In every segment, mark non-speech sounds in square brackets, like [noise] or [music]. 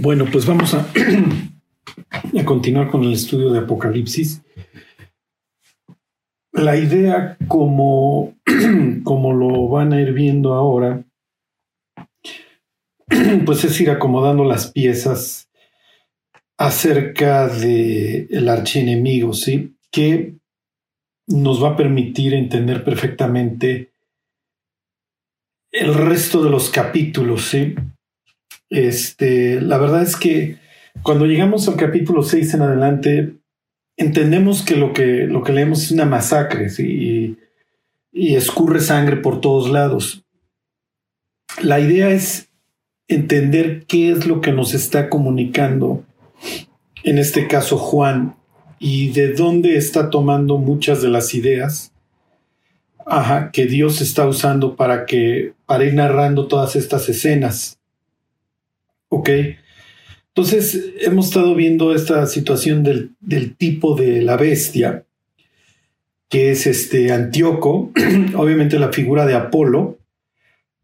Bueno, pues vamos a, [clears throat] a continuar con el estudio de Apocalipsis. La idea, como, [clears throat] como lo van a ir viendo ahora, [clears throat] pues es ir acomodando las piezas acerca del el archienemigo, ¿sí? Que nos va a permitir entender perfectamente el resto de los capítulos, ¿sí? Este, la verdad es que cuando llegamos al capítulo 6 en adelante, entendemos que lo que, lo que leemos es una masacre y, y escurre sangre por todos lados. La idea es entender qué es lo que nos está comunicando, en este caso Juan, y de dónde está tomando muchas de las ideas que Dios está usando para que para ir narrando todas estas escenas. Ok. Entonces, hemos estado viendo esta situación del, tipo de la bestia, que es este Antíoco, [clears throat] obviamente la figura de Apolo,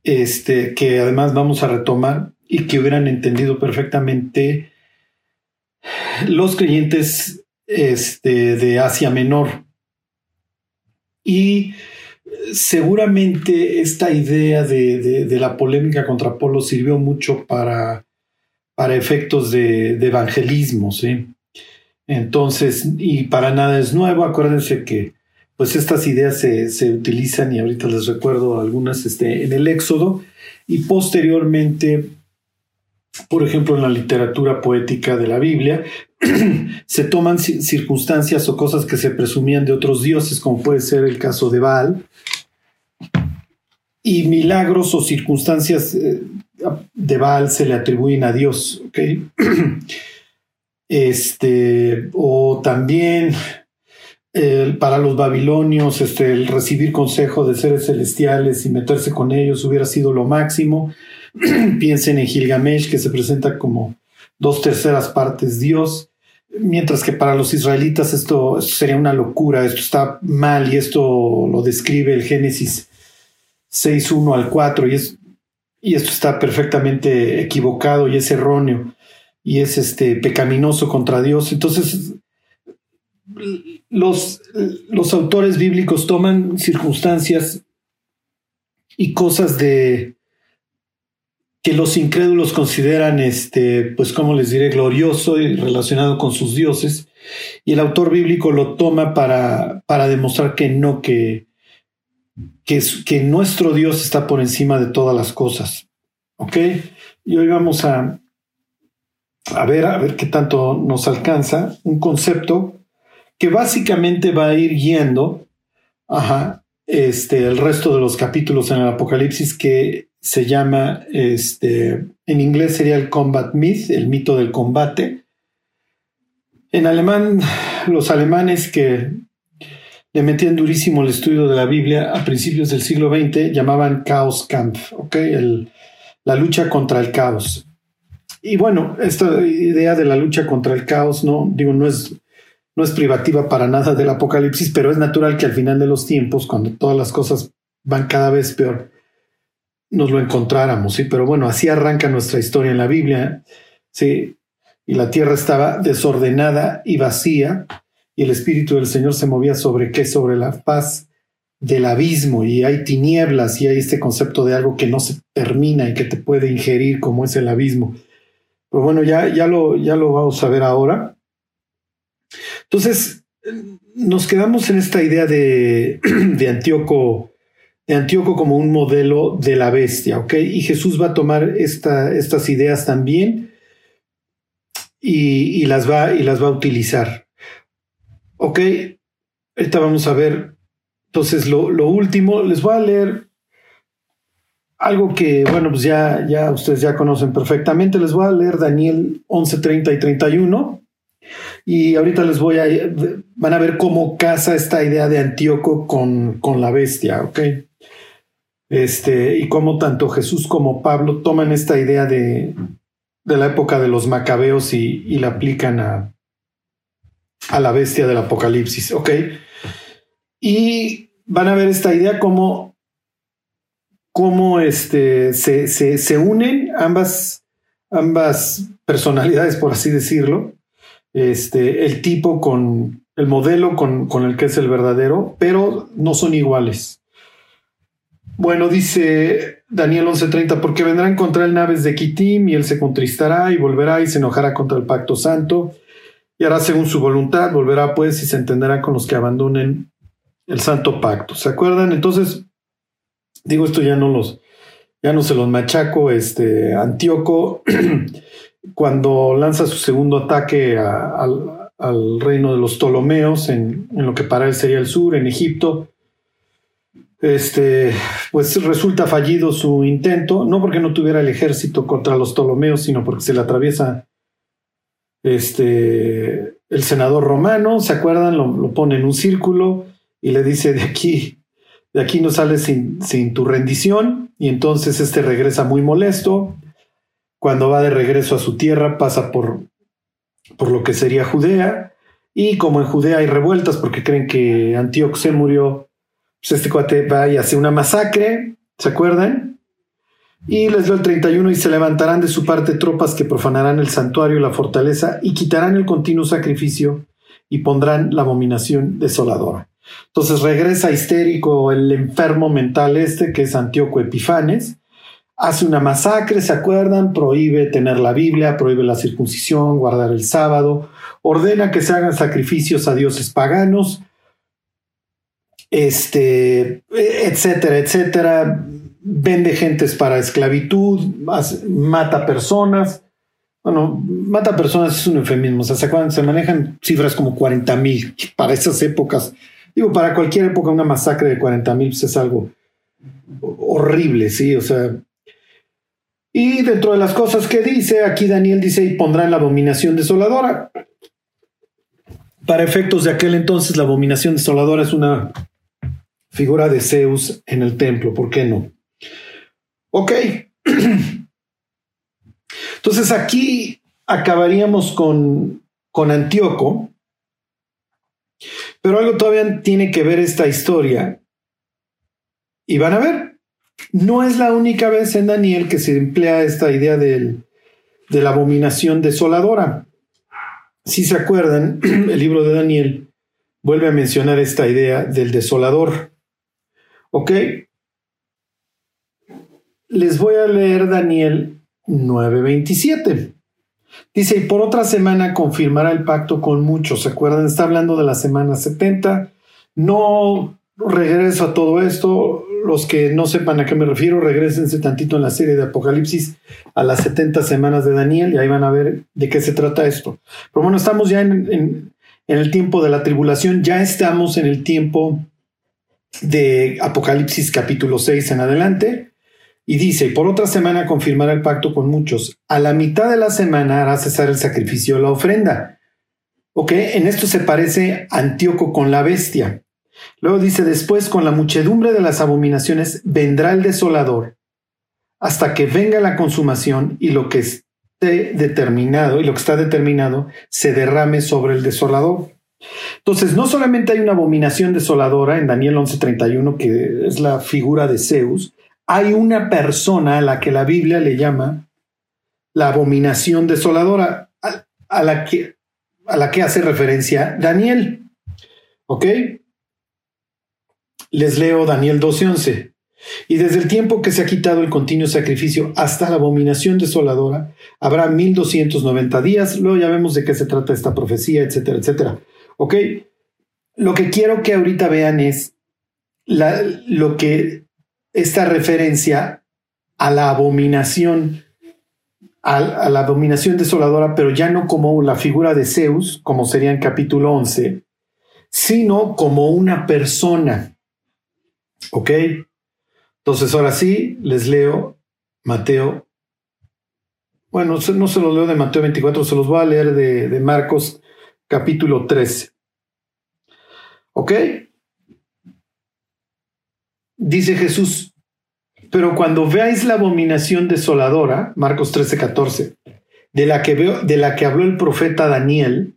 este, que además vamos a retomar y que hubieran entendido perfectamente los creyentes este, de Asia Menor. Y seguramente esta idea de, de la polémica contra Apolo sirvió mucho para para efectos de, evangelismo, ¿sí? Entonces, y para nada es nuevo, acuérdense que pues estas ideas se, utilizan y ahorita les recuerdo algunas este, en el Éxodo y posteriormente, por ejemplo, en la literatura poética de la Biblia, [clears throat] se toman circunstancias o cosas que se presumían de otros dioses, como puede ser el caso de Baal, y milagros o circunstancias eh, de Baal se le atribuyen a Dios, ¿ok? [clears throat] Este, o también para los babilonios, este, el recibir consejo de seres celestiales y meterse con ellos hubiera sido lo máximo. [clears throat] Piensen en Gilgamesh, que se presenta como dos terceras partes Dios, mientras que para los israelitas esto, esto sería una locura, esto está mal y esto lo describe el Génesis 6.1 al 4 y es y esto está perfectamente equivocado y es erróneo y es este pecaminoso contra Dios. Entonces, los, los autores bíblicos toman circunstancias y cosas de que los incrédulos consideran, este, pues como les diré, glorioso y relacionado con sus dioses, y el autor bíblico lo toma para, para demostrar que no, que, que, nuestro Dios está por encima de todas las cosas. ¿Ok? Y hoy vamos a, a ver, a ver qué tanto nos alcanza un concepto que básicamente va a ir guiando este, el resto de los capítulos en el Apocalipsis que se llama, este, en inglés sería el Combat Myth, el mito del combate. En alemán, los alemanes que le metían durísimo el estudio de la Biblia a principios del siglo XX, llamaban Chaos Kampf, ¿ok? El, la lucha contra el caos. Y bueno, esta idea de la lucha contra el caos, no digo, no es, no es privativa para nada del apocalipsis, pero es natural que al final de los tiempos, cuando todas las cosas van cada vez peor, nos lo encontráramos, sí, pero bueno, así arranca nuestra historia en la Biblia, sí, y la tierra estaba desordenada y vacía, y el Espíritu del Señor se movía sobre qué? Sobre la paz del abismo, y hay tinieblas, y hay este concepto de algo que no se termina y que te puede ingerir, como es el abismo. Pero bueno, ya, ya, lo, ya lo vamos a ver ahora. Entonces, nos quedamos en esta idea de, [clears throat] de Antíoco de Antíoco como un modelo de la bestia, ¿ok? Y Jesús va a tomar esta, estas ideas también y, las va, y las va a utilizar. ¿Ok? Ahorita vamos a ver. Entonces, lo, lo último, les voy a leer algo que, bueno, pues ya, ya ustedes ya conocen perfectamente. Les voy a leer Daniel 11, 30 y 31. Y ahorita les voy a, van a ver cómo casa esta idea de Antíoco con, con la bestia, ¿ok? Este, y cómo tanto Jesús como Pablo toman esta idea de, de la época de los macabeos y, y la aplican a, a la bestia del Apocalipsis, ¿ok? Y van a ver esta idea como cómo este, se, se, se unen ambas, ambas personalidades, por así decirlo. Este, el tipo con el modelo con, con el que es el verdadero, pero no son iguales. Bueno, dice Daniel 11:30, porque vendrán contra él naves de Kitim y él se contristará y volverá y se enojará contra el pacto santo y hará según su voluntad, volverá pues y se entenderá con los que abandonen el santo pacto. ¿Se acuerdan? Entonces, digo esto ya no los, ya no se los machaco, este Antíoco, [clears throat] cuando lanza su segundo ataque al, reino de los Ptolomeos, en, lo que para él sería el sur, en Egipto, este, pues resulta fallido su intento, no porque no tuviera el ejército contra los Ptolomeos, sino porque se le atraviesa este, el senador romano, ¿se acuerdan? Lo, pone en un círculo y le dice, de aquí, de aquí no sales sin, sin tu rendición, y entonces este regresa muy molesto. Cuando va de regreso a su tierra pasa por, por lo que sería Judea, y como en Judea hay revueltas porque creen que Antíoco se murió, pues este cuate va y hace una masacre, ¿se acuerdan? Y les dio el 31 y se levantarán de su parte tropas que profanarán el santuario y la fortaleza y quitarán el continuo sacrificio y pondrán la abominación desoladora. Entonces regresa histérico el enfermo mental este que es Antíoco Epifanes, hace una masacre, ¿se acuerdan? Prohíbe tener la Biblia, prohíbe la circuncisión, guardar el sábado, ordena que se hagan sacrificios a dioses paganos, este, etcétera, etcétera vende gentes para esclavitud, mata personas. Bueno, mata personas es un eufemismo. ¿se, se manejan cifras como 40 mil para esas épocas. Digo, para cualquier época una masacre de 40 mil pues, es algo horrible, sí, o sea. Y dentro de las cosas que dice, aquí Daniel dice, y pondrán la abominación desoladora. Para efectos de aquel entonces, la abominación desoladora es una figura de Zeus en el templo, ¿por qué no? Ok. [clears throat] Entonces aquí acabaríamos con, con Antíoco, pero algo todavía tiene que ver esta historia. Y van a ver, no es la única vez en Daniel que se emplea esta idea de la abominación desoladora. Si se acuerdan, [clears throat] el libro de Daniel vuelve a mencionar esta idea del desolador. ¿Ok? Les voy a leer Daniel 9:27. Dice, y por otra semana confirmará el pacto con muchos. ¿Se acuerdan? Está hablando de la semana 70. No regreso a todo esto. Los que no sepan a qué me refiero, regresense tantito en la serie de Apocalipsis a las 70 semanas de Daniel y ahí van a ver de qué se trata esto. Pero bueno, estamos ya en, en el tiempo de la tribulación, ya estamos en el tiempo de Apocalipsis capítulo 6 en adelante. Y dice, por otra semana confirmará el pacto con muchos. A la mitad de la semana hará cesar el sacrificio de la ofrenda. Ok, en esto se parece Antíoco con la bestia. Luego dice, después con la muchedumbre de las abominaciones vendrá el desolador, hasta que venga la consumación y lo que esté determinado, y lo que está determinado, se derrame sobre el desolador. Entonces, no solamente hay una abominación desoladora en Daniel 11:31, que es la figura de Zeus, hay una persona a la que la Biblia le llama la abominación desoladora, a, la, que, a la que hace referencia Daniel. ¿Ok? Les leo Daniel 12:11. Y desde el tiempo que se ha quitado el continuo sacrificio hasta la abominación desoladora, habrá 1290 días. Luego ya vemos de qué se trata esta profecía, etcétera, etcétera. ¿Ok? Lo que quiero que ahorita vean es lo que esta referencia a la abominación, a, la abominación desoladora, pero ya no como la figura de Zeus, como sería en capítulo 11, sino como una persona. ¿Ok? Entonces ahora sí, les leo Mateo. Bueno, no se los leo de Mateo 24, se los voy a leer de, de Marcos capítulo 13. ¿Ok? Dice Jesús, pero cuando veáis la abominación desoladora, Marcos 13, 14, de la que, veo, de la que habló el profeta Daniel,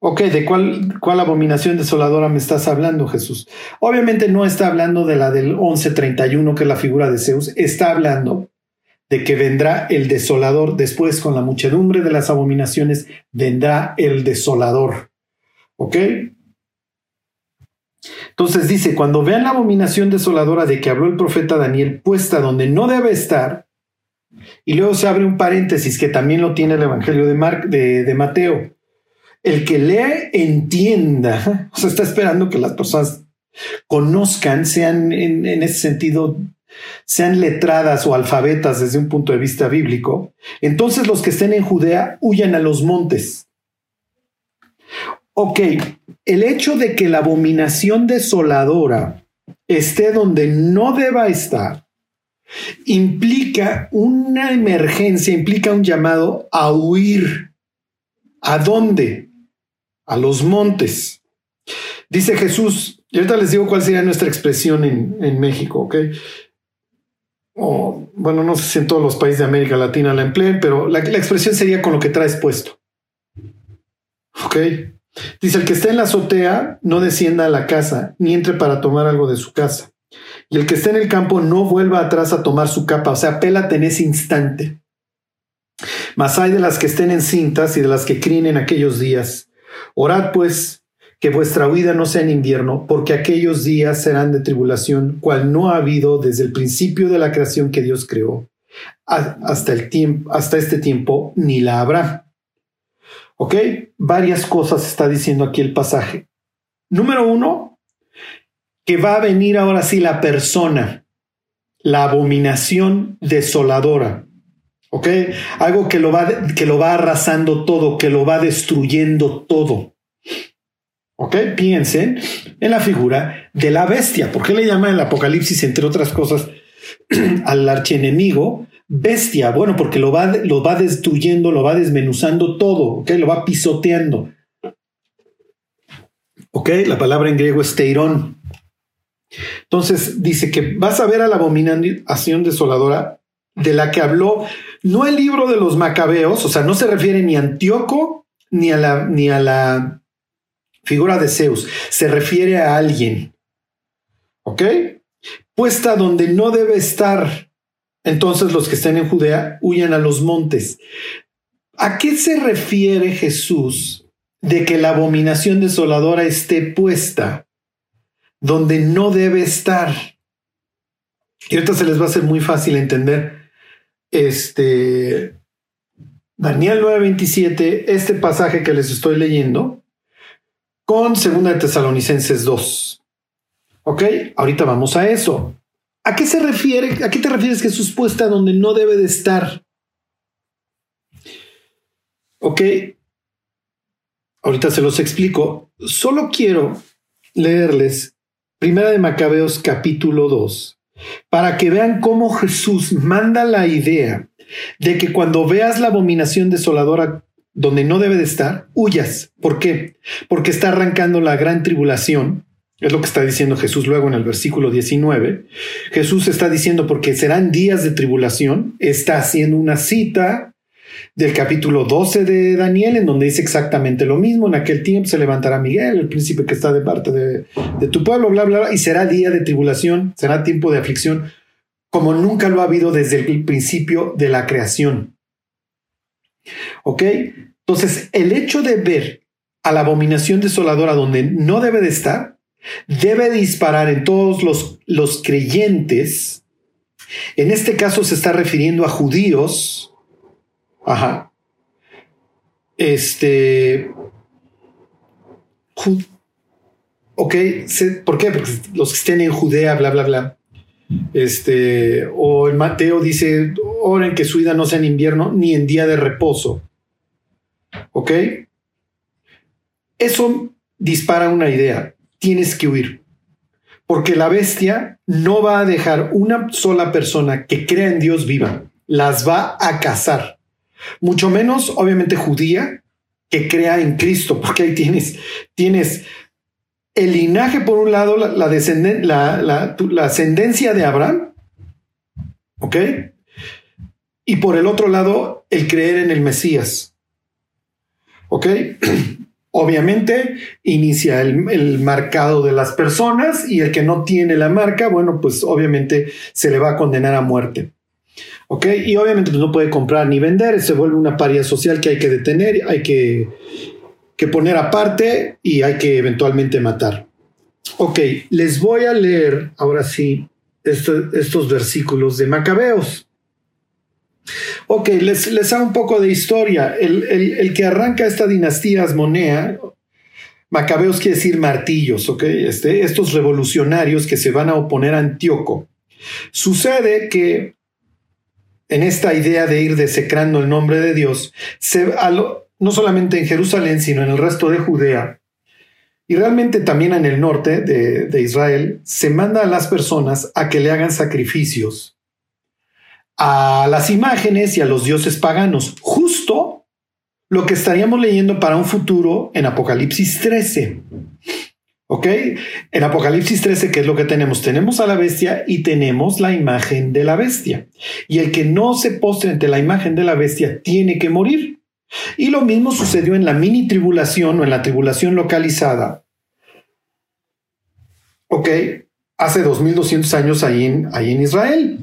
ok, ¿de cuál, cuál abominación desoladora me estás hablando, Jesús? Obviamente no está hablando de la del 1131, que es la figura de Zeus, está hablando de que vendrá el desolador. Después, con la muchedumbre de las abominaciones, vendrá el desolador. ¿Ok? Entonces dice, cuando vean la abominación desoladora de que habló el profeta Daniel puesta donde no debe estar, y luego se abre un paréntesis que también lo tiene el Evangelio de, de, Mateo. El que lee entienda, [laughs] o sea, está esperando que las personas conozcan, sean en, en ese sentido, sean letradas o alfabetas desde un punto de vista bíblico. Entonces los que estén en Judea huyan a los montes. Ok, el hecho de que la abominación desoladora esté donde no deba estar implica una emergencia, implica un llamado a huir. ¿A dónde? A los montes. Dice Jesús, y ahorita les digo cuál sería nuestra expresión en, México, ¿ok? O, bueno, no sé si en todos los países de América Latina la empleen, pero la, la expresión sería con lo que traes puesto. ¿Ok? Dice, el que esté en la azotea no descienda a la casa, ni entre para tomar algo de su casa. Y el que esté en el campo no vuelva atrás a tomar su capa, o sea, pélate en ese instante. Mas hay de las que estén en cintas y de las que críen en aquellos días. Orad pues que vuestra huida no sea en invierno, porque aquellos días serán de tribulación, cual no ha habido desde el principio de la creación que Dios creó, hasta el tiempo, hasta este tiempo, ni la habrá. ¿Ok? Varias cosas está diciendo aquí el pasaje. Número uno, que va a venir ahora sí la persona, la abominación desoladora. ¿Ok? Algo que lo, va, que lo va arrasando todo, que lo va destruyendo todo. ¿Ok? Piensen en la figura de la bestia. ¿Por qué le llama el Apocalipsis, entre otras cosas, [clears throat] al archienemigo? Bestia, bueno, porque lo va, lo va destruyendo, lo va desmenuzando todo, ¿ok? Lo va pisoteando. ¿Ok? La palabra en griego es teirón. Entonces dice que vas a ver a la abominación desoladora de la que habló, no el libro de los macabeos, o sea, no se refiere ni a Antíoco ni a la, ni a la figura de Zeus, se refiere a alguien. ¿Ok? Puesta donde no debe estar. Entonces los que estén en Judea huyan a los montes. ¿A qué se refiere Jesús de que la abominación desoladora esté puesta? donde no debe estar. Y ahorita se les va a hacer muy fácil entender. Este Daniel 9:27, este pasaje que les estoy leyendo, con Segunda de Tesalonicenses 2. Ok, ahorita vamos a eso. ¿A qué se refiere? ¿A qué te refieres Jesús puesta donde no debe de estar? Ok, ahorita se los explico. Solo quiero leerles Primera de Macabeos capítulo 2, para que vean cómo Jesús manda la idea de que cuando veas la abominación desoladora donde no debe de estar, huyas. ¿Por qué? Porque está arrancando la gran tribulación. Es lo que está diciendo Jesús luego en el versículo 19. Jesús está diciendo porque serán días de tribulación, está haciendo una cita del capítulo 12 de Daniel, en donde dice exactamente lo mismo. En aquel tiempo se levantará Miguel, el príncipe que está de parte de, tu pueblo, bla, bla, bla, y será día de tribulación, será tiempo de aflicción, como nunca lo ha habido desde el principio de la creación. ¿Ok? Entonces, el hecho de ver a la abominación desoladora donde no debe de estar, debe disparar en todos los, los creyentes. En este caso se está refiriendo a judíos, Ajá. Este. Ok, ¿por qué? Porque los que estén en Judea, bla, bla, bla. Este, o el Mateo dice, oren que su vida no sea en invierno ni en día de reposo. ¿Ok? Eso dispara una idea. Tienes que huir. Porque la bestia no va a dejar una sola persona que crea en Dios viva. Las va a cazar mucho menos obviamente judía que crea en Cristo, porque ahí tienes, tienes el linaje por un lado, la, la, la, ascendencia de Abraham, ¿ok? Y por el otro lado, el creer en el Mesías, ¿ok? [clears throat] Obviamente inicia el, el, marcado de las personas y el que no tiene la marca, bueno, pues obviamente se le va a condenar a muerte. ¿Ok? Y obviamente pues, no puede comprar ni vender, se vuelve una paria social que hay que detener, hay que, que poner aparte y hay que eventualmente matar. Ok, les voy a leer ahora sí estos versículos de Macabeos. Ok, les, les hago un poco de historia. El, que arranca esta dinastía asmonea, Macabeos quiere decir martillos, ok, este, estos revolucionarios que se van a oponer a Antíoco. Sucede que en esta idea de ir desecrando el nombre de Dios, se, no solamente en Jerusalén, sino en el resto de Judea, y realmente también en el norte de, de Israel, se manda a las personas a que le hagan sacrificios a las imágenes y a los dioses paganos, justo lo que estaríamos leyendo para un futuro en Apocalipsis 13. ¿Ok? En Apocalipsis 13, ¿qué es lo que tenemos? Tenemos a la bestia y tenemos la imagen de la bestia. Y el que no se postre ante la imagen de la bestia tiene que morir. Y lo mismo sucedió en la mini tribulación o en la tribulación localizada. ¿Ok? Hace 2200 años ahí en, ahí en Israel.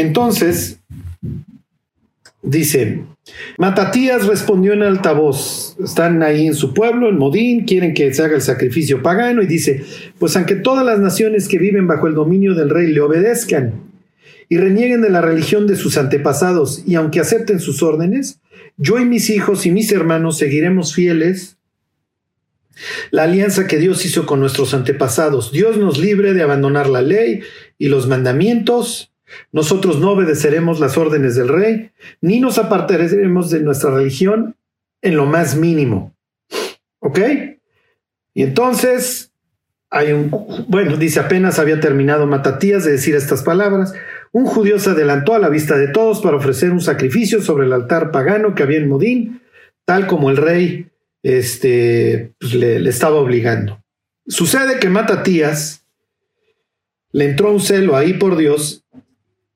Entonces, dice, Matatías respondió en altavoz, están ahí en su pueblo, en Modín, quieren que se haga el sacrificio pagano y dice, pues aunque todas las naciones que viven bajo el dominio del rey le obedezcan y renieguen de la religión de sus antepasados y aunque acepten sus órdenes, yo y mis hijos y mis hermanos seguiremos fieles la alianza que Dios hizo con nuestros antepasados. Dios nos libre de abandonar la ley y los mandamientos nosotros no obedeceremos las órdenes del rey, ni nos apartaremos de nuestra religión en lo más mínimo. ¿Ok? Y entonces hay un, bueno, dice apenas había terminado Matatías de decir estas palabras, un judío se adelantó a la vista de todos para ofrecer un sacrificio sobre el altar pagano que había en Modín, tal como el rey este, pues, le, le estaba obligando. Sucede que Matatías le entró un celo ahí por Dios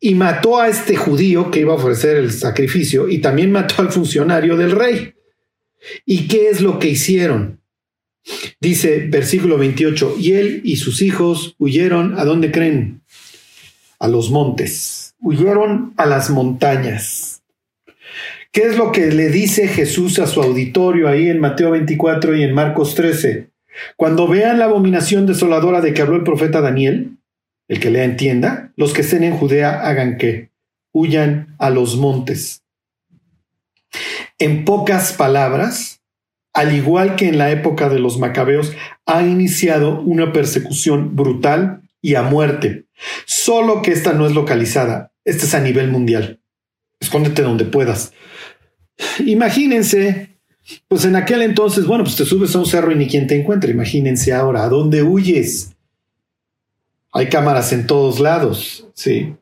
y mató a este judío que iba a ofrecer el sacrificio y también mató al funcionario del rey. ¿Y qué es lo que hicieron? Dice versículo 28, y él y sus hijos huyeron, ¿a dónde creen? A los montes, huyeron a las montañas. ¿Qué es lo que le dice Jesús a su auditorio ahí en Mateo 24 y en Marcos 13? Cuando vean la abominación desoladora de que habló el profeta Daniel, el que lea entienda, los que estén en Judea hagan que huyan a los montes. En pocas palabras, al igual que en la época de los macabeos, ha iniciado una persecución brutal y a muerte. Solo que esta no es localizada, esta es a nivel mundial. Escóndete donde puedas. Imagínense, pues en aquel entonces, bueno, pues te subes a un cerro y ni quien te encuentra. Imagínense ahora, ¿a dónde huyes? Hay cámaras en todos lados, ¿sí?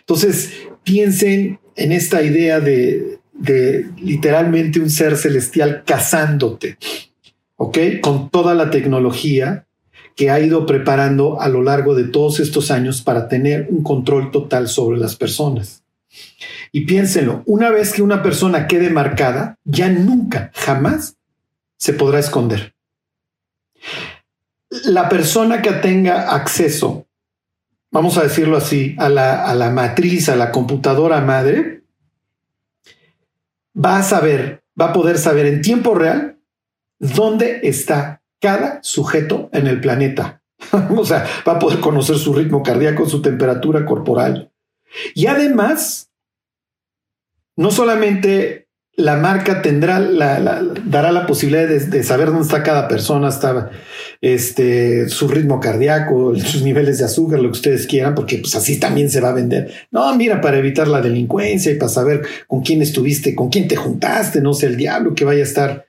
Entonces, piensen en esta idea de, literalmente un ser celestial cazándote, ¿ok? Con toda la tecnología que ha ido preparando a lo largo de todos estos años para tener un control total sobre las personas. Y piénsenlo, una vez que una persona quede marcada, ya nunca, jamás se podrá esconder la persona que tenga acceso, vamos a decirlo así, a la, a la matriz, a la computadora madre, va a saber, va a poder saber en tiempo real dónde está cada sujeto en el planeta. [laughs] o sea, va a poder conocer su ritmo cardíaco, su temperatura corporal. Y además, no solamente la marca tendrá la, dará la posibilidad de, saber dónde está cada persona, hasta este, su ritmo cardíaco, sus niveles de azúcar, lo que ustedes quieran, porque pues así también se va a vender. No, mira, para evitar la delincuencia y para saber con quién estuviste, con quién te juntaste, no sé, el diablo que vaya a estar,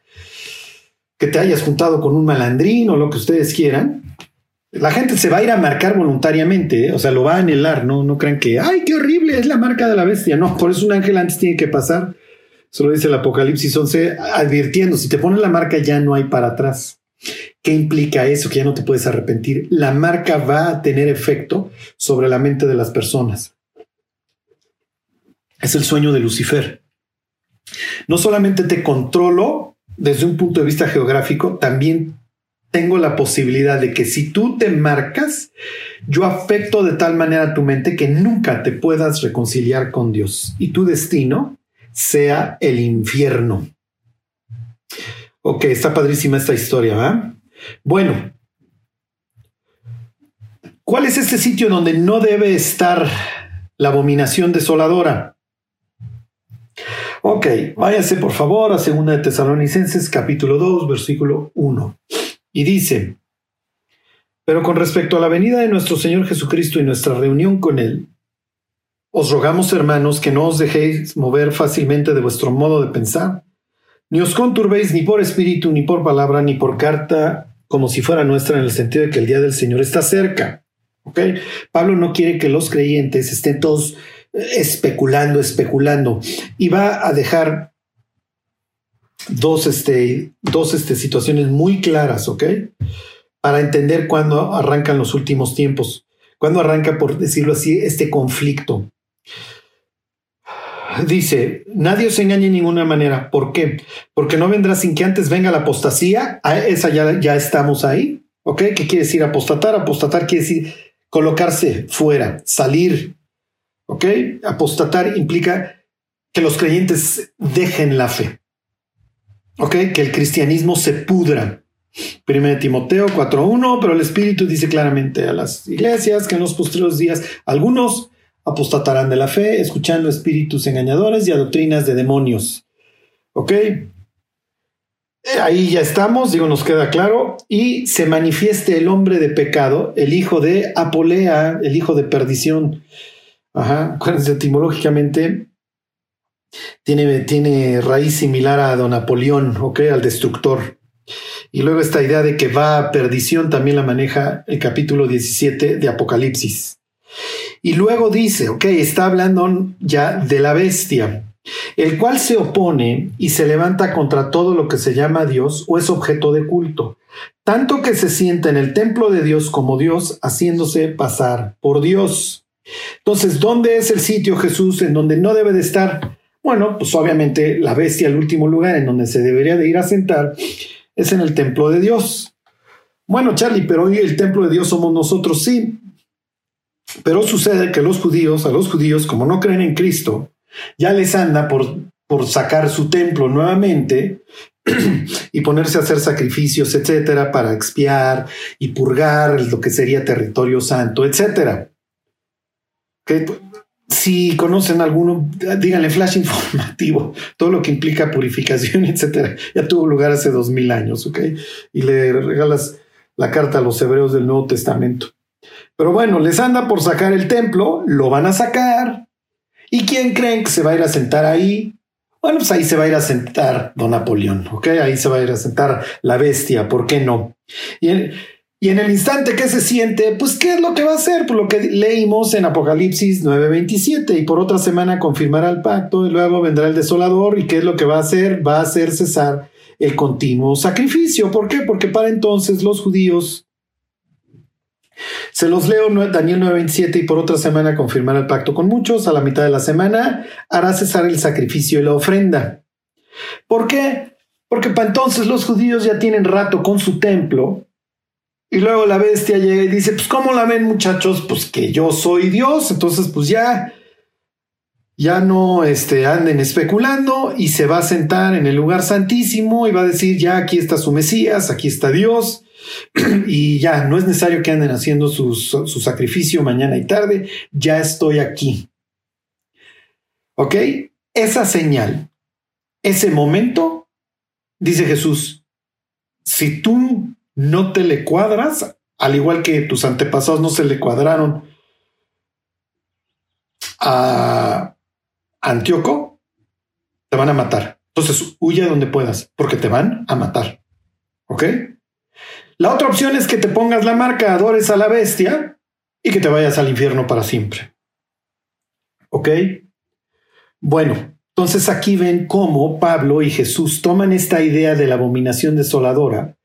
que te hayas juntado con un malandrín o lo que ustedes quieran. La gente se va a ir a marcar voluntariamente, ¿eh? o sea, lo va a anhelar, no, no crean que, ay, qué horrible, es la marca de la bestia. No, por eso un ángel antes tiene que pasar Solo dice el Apocalipsis 11, advirtiendo, si te pones la marca ya no hay para atrás. ¿Qué implica eso? Que ya no te puedes arrepentir. La marca va a tener efecto sobre la mente de las personas. Es el sueño de Lucifer. No solamente te controlo desde un punto de vista geográfico, también tengo la posibilidad de que si tú te marcas, yo afecto de tal manera tu mente que nunca te puedas reconciliar con Dios y tu destino sea el infierno. Ok, está padrísima esta historia, ¿va? Bueno, ¿cuál es este sitio donde no debe estar la abominación desoladora? Ok, váyase por favor a 2 de Tesalonicenses capítulo 2, versículo 1. Y dice, pero con respecto a la venida de nuestro Señor Jesucristo y nuestra reunión con Él, os rogamos, hermanos, que no os dejéis mover fácilmente de vuestro modo de pensar, ni os conturbéis ni por espíritu, ni por palabra, ni por carta, como si fuera nuestra, en el sentido de que el día del Señor está cerca. Pablo no quiere que los creyentes estén todos eh, especulando, especulando, y va a dejar dos, este, dos este, situaciones muy claras, para entender cuándo arrancan los últimos tiempos, cuándo arranca, por decirlo así, este conflicto. Dice, nadie os engañe en ninguna manera. ¿Por qué? Porque no vendrá sin que antes venga la apostasía. A esa ya, ya estamos ahí. ¿Ok? ¿Qué quiere decir apostatar? Apostatar quiere decir colocarse fuera, salir. ¿Ok? Apostatar implica que los creyentes dejen la fe. ¿Ok? Que el cristianismo se pudra. Primero Timoteo 4.1, pero el Espíritu dice claramente a las iglesias que en los posteriores días algunos apostatarán de la fe, escuchando espíritus engañadores y a doctrinas de demonios. ¿Ok? Eh, ahí ya estamos, digo, nos queda claro. Y se manifieste el hombre de pecado, el hijo de Apolea, el hijo de perdición. Ajá, acuérdense, etimológicamente tiene, tiene raíz similar a don Napoleón, ¿ok? Al destructor. Y luego esta idea de que va a perdición también la maneja el capítulo 17 de Apocalipsis. Y luego dice, ok, está hablando ya de la bestia, el cual se opone y se levanta contra todo lo que se llama Dios o es objeto de culto, tanto que se sienta en el templo de Dios como Dios, haciéndose pasar por Dios. Entonces, ¿dónde es el sitio Jesús en donde no debe de estar? Bueno, pues obviamente la bestia, el último lugar en donde se debería de ir a sentar, es en el templo de Dios. Bueno, Charlie, pero hoy el templo de Dios somos nosotros, sí. Pero sucede que los judíos, a los judíos, como no creen en Cristo, ya les anda por, por sacar su templo nuevamente [clears throat] y ponerse a hacer sacrificios, etcétera, para expiar y purgar lo que sería territorio santo, etcétera. Que si conocen alguno, díganle flash informativo, [laughs] todo lo que implica purificación, [laughs] etcétera. Ya tuvo lugar hace dos mil años, ¿ok? Y le regalas la carta a los hebreos del Nuevo Testamento. Pero bueno, les anda por sacar el templo, lo van a sacar. ¿Y quién creen que se va a ir a sentar ahí? Bueno, pues ahí se va a ir a sentar don Napoleón, ¿ok? Ahí se va a ir a sentar la bestia, ¿por qué no? Y en el instante que se siente, pues, ¿qué es lo que va a hacer? Por lo que leímos en Apocalipsis 9:27, y por otra semana confirmará el pacto, y luego vendrá el desolador, y ¿qué es lo que va a hacer? Va a hacer cesar el continuo sacrificio. ¿Por qué? Porque para entonces los judíos, se los leo Daniel 9:27, y por otra semana confirmará el pacto con muchos, a la mitad de la semana hará cesar el sacrificio y la ofrenda. ¿Por qué? Porque para entonces los judíos ya tienen rato con su templo, y luego la bestia llega y dice, pues ¿cómo la ven muchachos? Pues que yo soy Dios, entonces pues ya, ya no este, anden especulando y se va a sentar en el lugar santísimo y va a decir, ya aquí está su Mesías, aquí está Dios, [clears throat] y ya no es necesario que anden haciendo su sacrificio mañana y tarde, ya estoy aquí. ¿Ok? Esa señal, ese momento, dice Jesús, si tú no te le cuadras, al igual que tus antepasados no se le cuadraron a Antíoco, te van a matar. Entonces huye donde puedas, porque te van a matar. ¿Ok? La otra opción es que te pongas la marca, adores a la bestia y que te vayas al infierno para siempre. ¿Ok? Bueno, entonces aquí ven cómo Pablo y Jesús toman esta idea de la abominación desoladora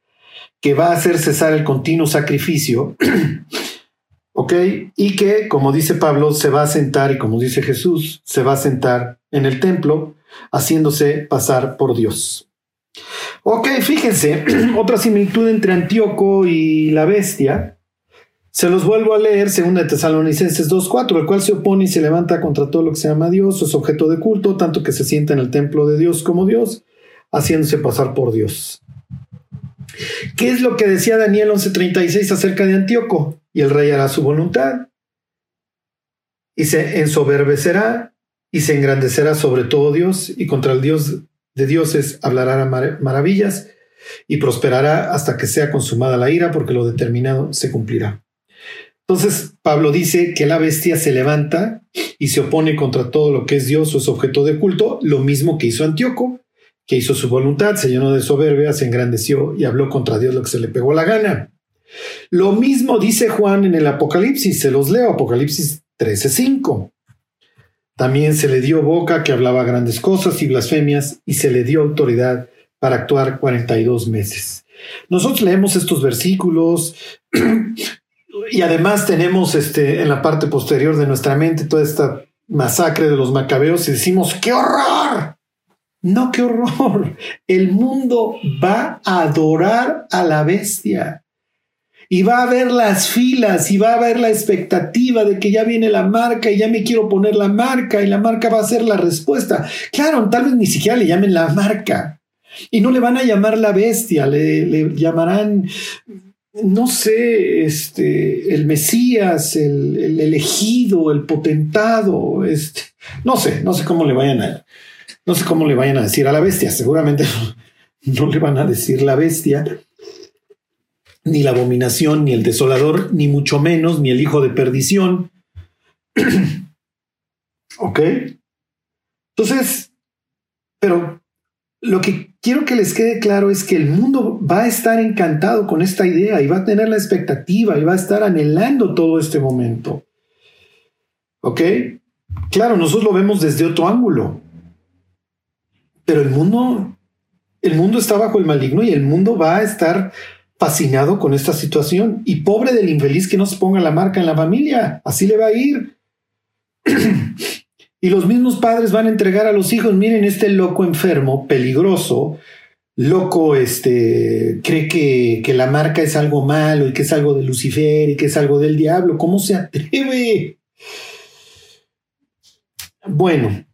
que va a hacer cesar el continuo sacrificio, [clears throat] ¿ok? Y que, como dice Pablo, se va a sentar, y como dice Jesús, se va a sentar en el templo, haciéndose pasar por Dios. Ok, fíjense, [clears throat] otra similitud entre Antíoco y la bestia Se los vuelvo a leer, según de Tesalonicenses 2.4, el cual se opone y se levanta contra todo lo que se llama Dios, es objeto de culto, tanto que se sienta en el templo de Dios como Dios, haciéndose pasar por Dios. ¿Qué es lo que decía Daniel 11:36 acerca de Antíoco? Y el rey hará su voluntad y se ensoberbecerá y se engrandecerá sobre todo Dios y contra el Dios de dioses hablará maravillas y prosperará hasta que sea consumada la ira porque lo determinado se cumplirá. Entonces Pablo dice que la bestia se levanta y se opone contra todo lo que es Dios o es objeto de culto, lo mismo que hizo Antíoco, que hizo su voluntad, se llenó de soberbia, se engrandeció y habló contra Dios lo que se le pegó la gana. Lo mismo dice Juan en el Apocalipsis, se los leo, Apocalipsis 13:5. También se le dio boca que hablaba grandes cosas y blasfemias y se le dio autoridad para actuar 42 meses. Nosotros leemos estos versículos [clears throat] y además tenemos este, en la parte posterior de nuestra mente toda esta masacre de los macabeos y decimos, ¡qué horror! No, qué horror. El mundo va a adorar a la bestia. Y va a ver las filas y va a haber la expectativa de que ya viene la marca y ya me quiero poner la marca y la marca va a ser la respuesta. Claro, tal vez ni siquiera le llamen la marca. Y no le van a llamar la bestia, le, llamarán, no sé, este, el Mesías, el, el elegido, el potentado, este, no sé, no sé cómo le vayan a, no sé cómo le vayan a decir a la bestia, seguramente [laughs] no, le van a decir la bestia, ni la abominación, ni el desolador, ni mucho menos, ni el hijo de perdición. [clears throat] ¿Ok? Entonces, pero lo que quiero que les quede claro es que el mundo va a estar encantado con esta idea y va a tener la expectativa y va a estar anhelando todo este momento. ¿Ok? Claro, nosotros lo vemos desde otro ángulo. Pero el mundo, el mundo está bajo el maligno y el mundo va a estar fascinado con esta situación. Y pobre del infeliz que no se ponga la marca en la familia, así le va a ir. [clears throat] y los mismos padres van a entregar a los hijos, miren, este loco enfermo, peligroso, loco, este, cree que, que la marca es algo malo y que es algo de Lucifer y que es algo del diablo. ¿Cómo se atreve? Bueno,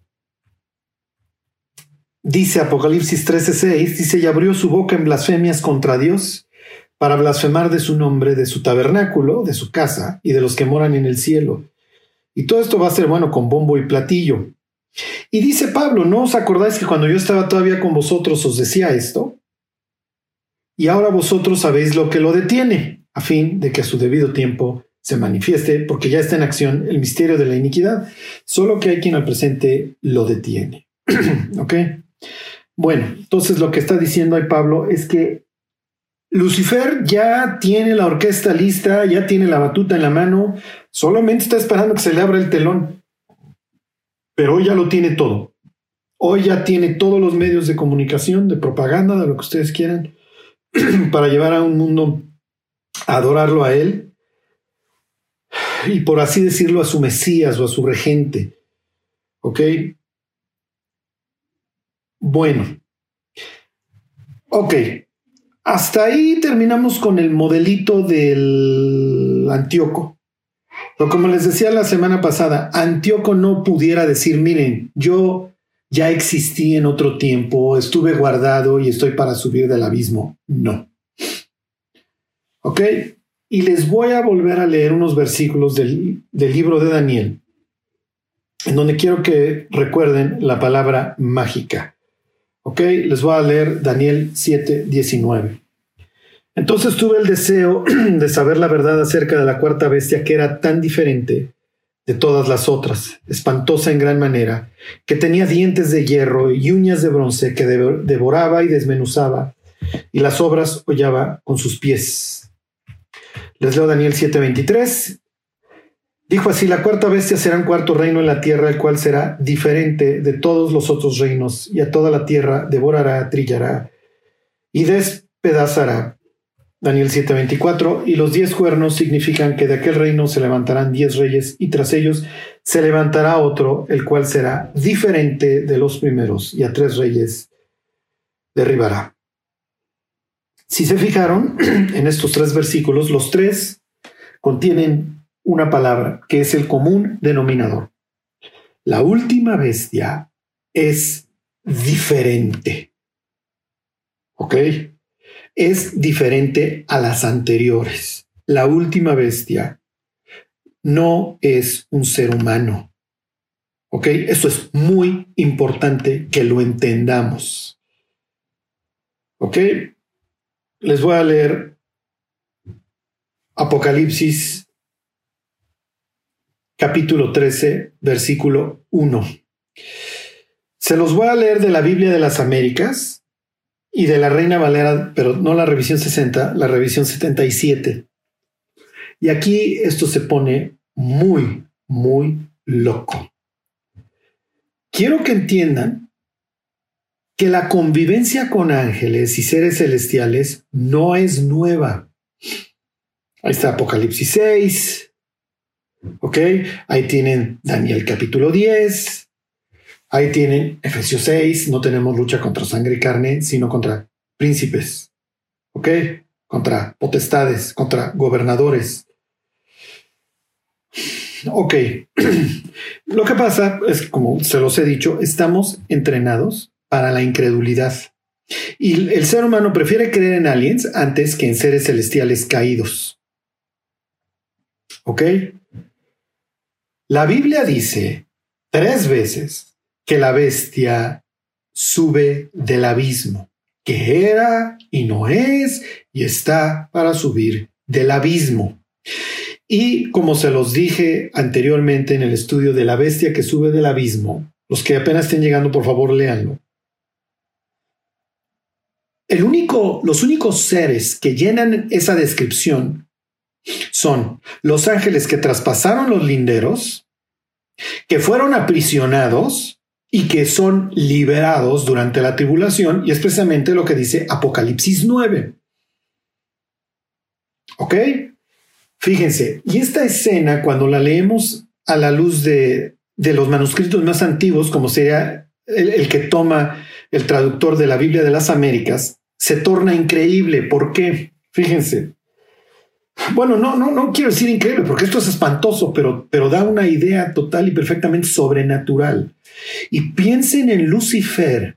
Dice Apocalipsis 13:6, dice, y abrió su boca en blasfemias contra Dios para blasfemar de su nombre, de su tabernáculo, de su casa y de los que moran en el cielo. Y todo esto va a ser bueno con bombo y platillo. Y dice Pablo, ¿no os acordáis que cuando yo estaba todavía con vosotros os decía esto? Y ahora vosotros sabéis lo que lo detiene, a fin de que a su debido tiempo se manifieste, porque ya está en acción el misterio de la iniquidad, solo que hay quien al presente lo detiene. [clears throat] ¿Ok? Bueno, entonces lo que está diciendo ahí Pablo es que Lucifer ya tiene la orquesta lista, ya tiene la batuta en la mano, solamente está esperando que se le abra el telón. Pero hoy ya lo tiene todo. Hoy ya tiene todos los medios de comunicación, de propaganda, de lo que ustedes quieran, [clears throat] para llevar a un mundo a adorarlo a él y por así decirlo a su Mesías o a su regente. ¿Ok? Bueno, ok, hasta ahí terminamos con el modelito del Antíoco. Pero como les decía la semana pasada, Antíoco no pudiera decir, miren, yo ya existí en otro tiempo, estuve guardado y estoy para subir del abismo. No. ¿Ok? Y les voy a volver a leer unos versículos del, del libro de Daniel, en donde quiero que recuerden la palabra mágica. Ok, les voy a leer Daniel 7, 19. Entonces tuve el deseo [clears throat] de saber la verdad acerca de la cuarta bestia que era tan diferente de todas las otras, espantosa en gran manera, que tenía dientes de hierro y uñas de bronce que devoraba y desmenuzaba, y las obras hollaba con sus pies. Les leo Daniel 7:23. Dijo así, la cuarta bestia será un cuarto reino en la tierra, el cual será diferente de todos los otros reinos, y a toda la tierra devorará, trillará y despedazará. Daniel 7:24, y los diez cuernos significan que de aquel reino se levantarán diez reyes, y tras ellos se levantará otro, el cual será diferente de los primeros, y a tres reyes derribará. Si se fijaron [clears throat] en estos tres versículos, los tres contienen una palabra que es el común denominador. La última bestia es diferente. ¿Ok? Es diferente a las anteriores. La última bestia no es un ser humano. ¿Ok? Eso es muy importante que lo entendamos. ¿Ok? Les voy a leer Apocalipsis capítulo 13, versículo 1. Se los voy a leer de la Biblia de las Américas y de la Reina Valera, pero no la revisión 60, la revisión 77. Y aquí esto se pone muy, muy loco. Quiero que entiendan que la convivencia con ángeles y seres celestiales no es nueva. Ahí está Apocalipsis 6. Ok, ahí tienen Daniel capítulo 10. Ahí tienen Efesios 6. No tenemos lucha contra sangre y carne, sino contra príncipes. Ok, contra potestades, contra gobernadores. Ok, [clears throat] lo que pasa es, como se los he dicho, estamos entrenados para la incredulidad. Y el ser humano prefiere creer en aliens antes que en seres celestiales caídos. ¿Ok? La Biblia dice tres veces que la bestia sube del abismo, que era y no es y está para subir del abismo. Y como se los dije anteriormente en el estudio de la bestia que sube del abismo, los que apenas estén llegando, por favor, léanlo. Los únicos seres que llenan esa descripción son los ángeles que traspasaron los linderos, que fueron aprisionados y que son liberados durante la tribulación, y es precisamente lo que dice Apocalipsis 9. ¿Ok? Fíjense, y esta escena, cuando la leemos a la luz de, los manuscritos más antiguos, como sería el que toma el traductor de la Biblia de las Américas, se torna increíble. ¿Por qué? Fíjense. Bueno, no, no, no quiero decir increíble, porque esto es espantoso, pero, pero da una idea total y perfectamente sobrenatural. Y piensen en Lucifer,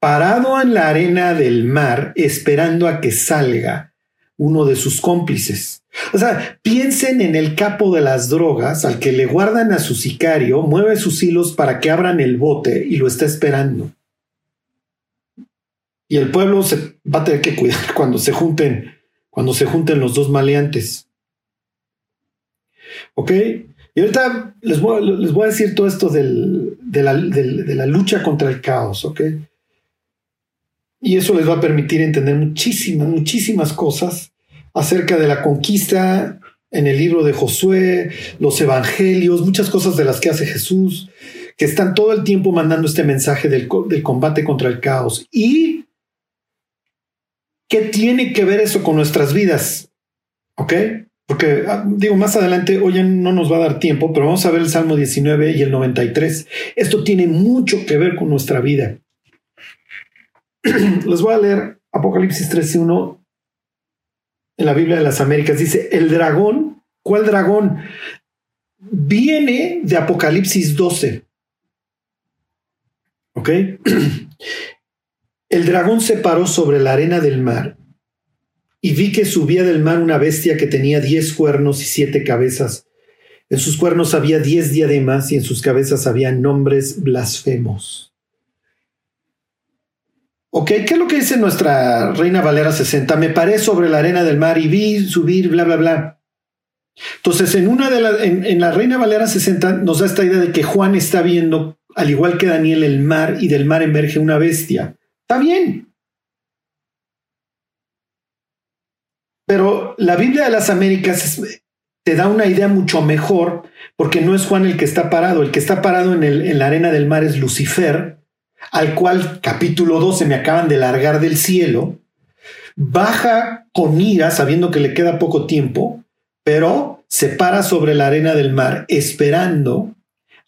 parado en la arena del mar, esperando a que salga uno de sus cómplices. O sea, piensen en el capo de las drogas al que le guardan a su sicario, mueve sus hilos para que abran el bote y lo está esperando. Y el pueblo se va a tener que cuidar [laughs] cuando se junten, cuando se junten los dos maleantes. ¿Ok? Y ahorita les voy, les a decir todo esto de, la, de, la, lucha contra el caos, ¿ok? Y eso les va a permitir entender muchísimas, muchísimas cosas acerca de la conquista en el libro de Josué, los evangelios, muchas cosas de las que hace Jesús, que están todo el tiempo mandando este mensaje del, del combate contra el caos. Y ¿Qué tiene que ver eso con nuestras vidas? ¿Ok? Porque ah, digo, más adelante, hoy no nos va a dar tiempo, pero vamos a ver el Salmo 19 y el 93. Esto tiene mucho que ver con nuestra vida. [clears throat] Les voy a leer Apocalipsis 13.1 en la Biblia de las Américas. Dice, el dragón, ¿cuál dragón? Viene de Apocalipsis 12. ¿Ok? [clears throat] El dragón se paró sobre la arena del mar y vi que subía del mar una bestia que tenía diez cuernos y siete cabezas. En sus cuernos había diez diademas y en sus cabezas había nombres blasfemos. Ok, ¿qué es lo que dice nuestra Reina Valera 60? Me paré sobre la arena del mar y vi subir, bla, bla, bla. Entonces, en una de la, en la Reina Valera 60 nos da esta idea de que Juan está viendo, al igual que Daniel, el mar y del mar emerge una bestia. Está bien. Pero la Biblia de las Américas te da una idea mucho mejor porque no es Juan el que está parado. El que está parado en, la arena del mar es Lucifer, al cual capítulo 12 me acaban de largar del cielo. Baja con ira sabiendo que le queda poco tiempo, pero se para sobre la arena del mar esperando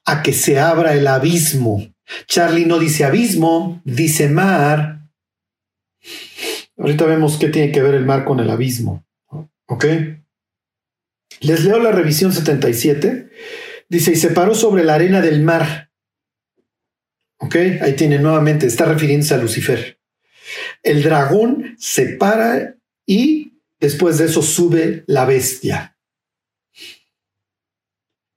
a que se abra el abismo Charlie no dice abismo, dice mar. Ahorita vemos qué tiene que ver el mar con el abismo. ¿Ok? Les leo la revisión 77. Dice, y se paró sobre la arena del mar. ¿Ok? Ahí tiene nuevamente, está refiriéndose a Lucifer. El dragón se para y después de eso sube la bestia.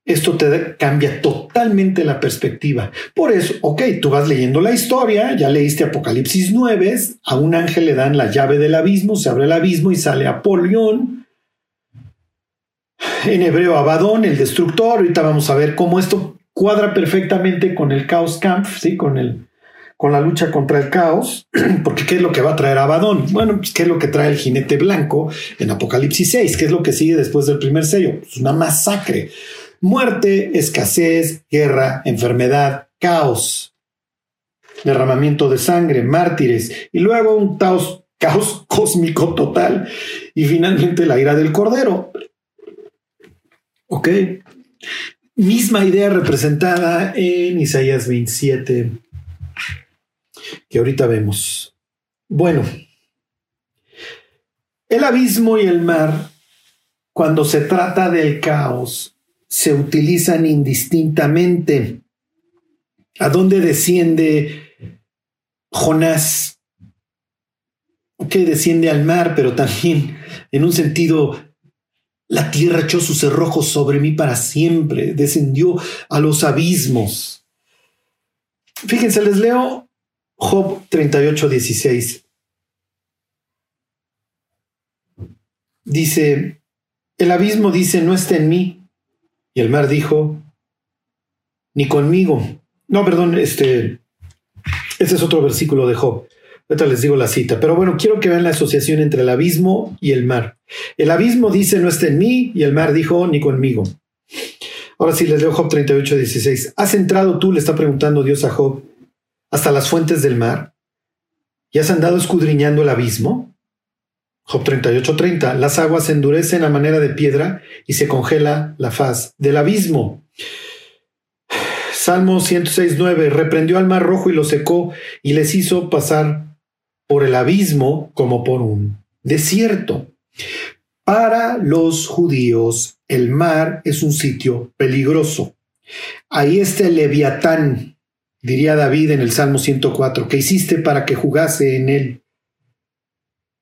Esto te cambia totalmente la perspectiva. Por eso, ok, tú vas leyendo la historia, ya leíste Apocalipsis 9, a un ángel le dan la llave del abismo, se abre el abismo y sale Apolión. En hebreo, Abadón, el destructor. Ahorita vamos a ver cómo esto cuadra perfectamente con el Chaos Camp, ¿sí? con, el, con la lucha contra el caos. [clears throat] Porque, ¿qué es lo que va a traer Abadón? Bueno, pues, ¿qué es lo que trae el jinete blanco en Apocalipsis 6? ¿Qué es lo que sigue después del primer sello? Pues una masacre muerte, escasez, guerra, enfermedad, caos, derramamiento de sangre, mártires y luego un caos, [laughs] cósmico total y finalmente la ira del cordero. Ok. Misma idea representada en Isaías 27 que ahorita vemos. Bueno, el abismo y el mar, cuando se trata del caos, se utilizan indistintamente. ¿A dónde desciende Jonás? Que desciende al mar, pero también en un sentido, la tierra echó sus cerrojos sobre mí para siempre, descendió a los abismos. Fíjense, les leo Job 38, 16. Dice, el abismo dice, no está en mí, y el mar dijo, ni conmigo. No, perdón, este, este es otro versículo de Job. Ahorita les digo la cita, pero bueno, quiero que vean la asociación entre el abismo y el mar. El abismo dice, no está en mí, y el mar dijo, ni conmigo. Ahora sí, les leo Job 38, 16. ¿Has entrado tú, le está preguntando Dios a Job, hasta las fuentes del mar? ¿Y has andado escudriñando el abismo? Job 38:30, las aguas se endurecen a manera de piedra y se congela la faz del abismo. Salmo 106:9, reprendió al mar rojo y lo secó y les hizo pasar por el abismo como por un desierto. Para los judíos, el mar es un sitio peligroso. Ahí está el leviatán, diría David en el Salmo 104, que hiciste para que jugase en él.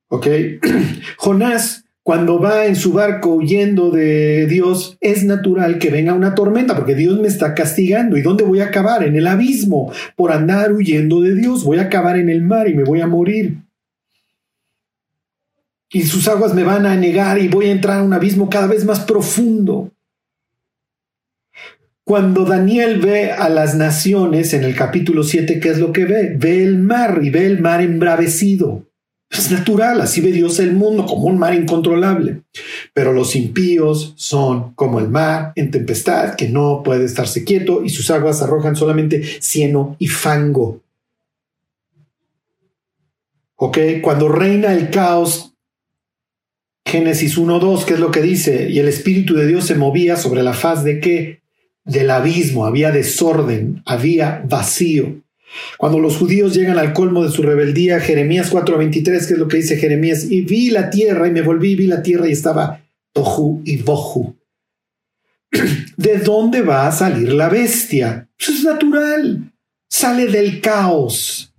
¿Ok? [clears throat] Jonás, cuando va en su barco huyendo de Dios, es natural que venga una tormenta porque Dios me está castigando. ¿Y dónde voy a acabar? En el abismo, por andar huyendo de Dios. Voy a acabar en el mar y me voy a morir. Y sus aguas me van a negar y voy a entrar a un abismo cada vez más profundo. Cuando Daniel ve a las naciones en el capítulo 7, ¿qué es lo que ve? Ve el mar y ve el mar embravecido. Es natural, así ve Dios el mundo como un mar incontrolable. Pero los impíos son como el mar en tempestad que no puede estarse quieto y sus aguas arrojan solamente cieno y fango. ¿Ok? Cuando reina el caos, Génesis 1.2, ¿qué es lo que dice? Y el Espíritu de Dios se movía sobre la faz de qué? Del abismo, había desorden, había vacío. Cuando los judíos llegan al colmo de su rebeldía, Jeremías 4:23, que es lo que dice Jeremías, y vi la tierra y me volví, vi la tierra y estaba tohu y bohu. [clears throat] ¿De dónde va a salir la bestia? Eso es natural. Sale del caos.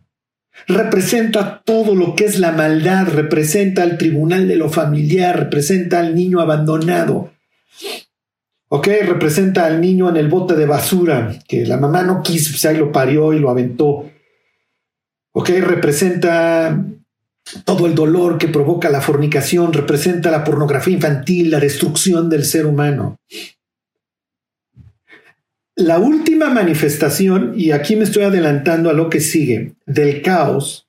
Representa todo lo que es la maldad, representa al tribunal de lo familiar, representa al niño abandonado. Ok, representa al niño en el bote de basura, que la mamá no quiso, pues ahí lo parió y lo aventó. Ok, representa todo el dolor que provoca la fornicación, representa la pornografía infantil, la destrucción del ser humano. La última manifestación, y aquí me estoy adelantando a lo que sigue, del caos,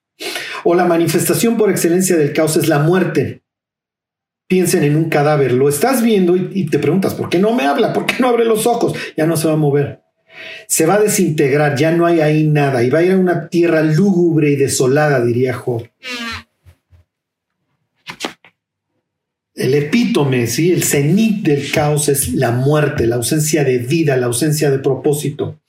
o la manifestación por excelencia del caos es la muerte piensen en un cadáver, lo estás viendo y, te preguntas, ¿por qué no me habla? ¿Por qué no abre los ojos? Ya no se va a mover. Se va a desintegrar, ya no hay ahí nada y va a ir a una tierra lúgubre y desolada, diría Job. El epítome, ¿sí? el cenit del caos es la muerte, la ausencia de vida, la ausencia de propósito.